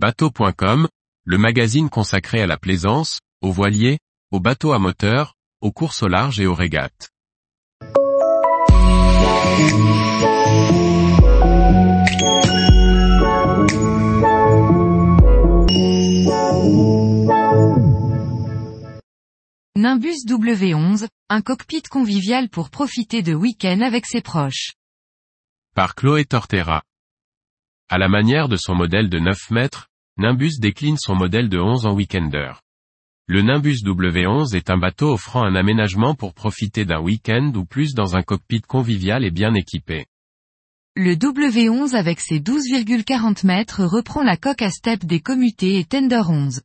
Bateau.com, le magazine consacré à la plaisance, aux voiliers, aux bateaux à moteur, aux courses au large et aux régates. Nimbus W11, un cockpit convivial pour profiter de week-end avec ses proches. Par Chloé Tortera. À la manière de son modèle de 9 mètres, Nimbus décline son modèle de 11 en weekender. Le Nimbus W11 est un bateau offrant un aménagement pour profiter d'un week-end ou plus dans un cockpit convivial et bien équipé. Le W11 avec ses 12,40 mètres reprend la coque à step des commutés et Tender 11.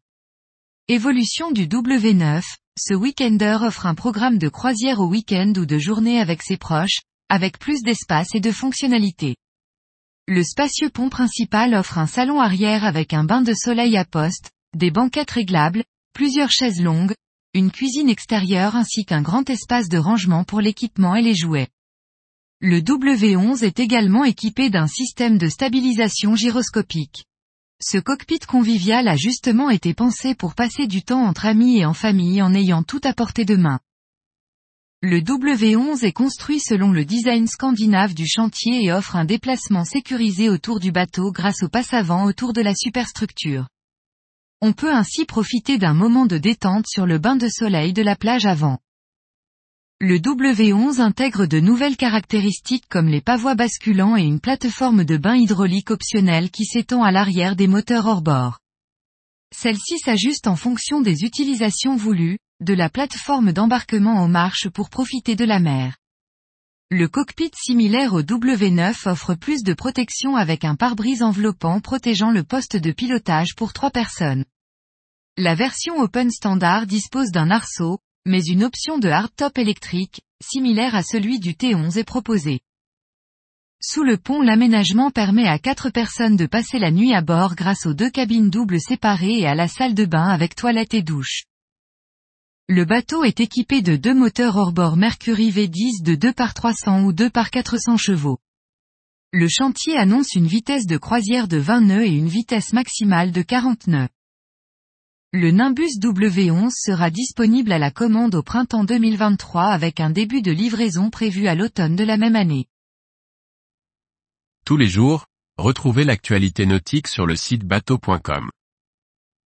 Évolution du W9, ce weekender offre un programme de croisière au week-end ou de journée avec ses proches, avec plus d'espace et de fonctionnalités. Le spacieux pont principal offre un salon arrière avec un bain de soleil à poste, des banquettes réglables, plusieurs chaises longues, une cuisine extérieure ainsi qu'un grand espace de rangement pour l'équipement et les jouets. Le W11 est également équipé d'un système de stabilisation gyroscopique. Ce cockpit convivial a justement été pensé pour passer du temps entre amis et en famille en ayant tout à portée de main. Le W11 est construit selon le design scandinave du chantier et offre un déplacement sécurisé autour du bateau grâce au passe-avant autour de la superstructure. On peut ainsi profiter d'un moment de détente sur le bain de soleil de la plage avant. Le W11 intègre de nouvelles caractéristiques comme les pavois basculants et une plateforme de bain hydraulique optionnelle qui s'étend à l'arrière des moteurs hors-bord. Celle-ci s'ajuste en fonction des utilisations voulues, de la plateforme d'embarquement aux marches pour profiter de la mer. Le cockpit similaire au W9 offre plus de protection avec un pare-brise enveloppant protégeant le poste de pilotage pour trois personnes. La version Open Standard dispose d'un arceau, mais une option de hardtop électrique, similaire à celui du T11 est proposée. Sous le pont l'aménagement permet à quatre personnes de passer la nuit à bord grâce aux deux cabines doubles séparées et à la salle de bain avec toilette et douche. Le bateau est équipé de deux moteurs hors-bord Mercury V10 de 2 par 300 ou 2 par 400 chevaux. Le chantier annonce une vitesse de croisière de 20 nœuds et une vitesse maximale de 40 nœuds. Le Nimbus W11 sera disponible à la commande au printemps 2023 avec un début de livraison prévu à l'automne de la même année. Tous les jours, retrouvez l'actualité nautique sur le site bateau.com.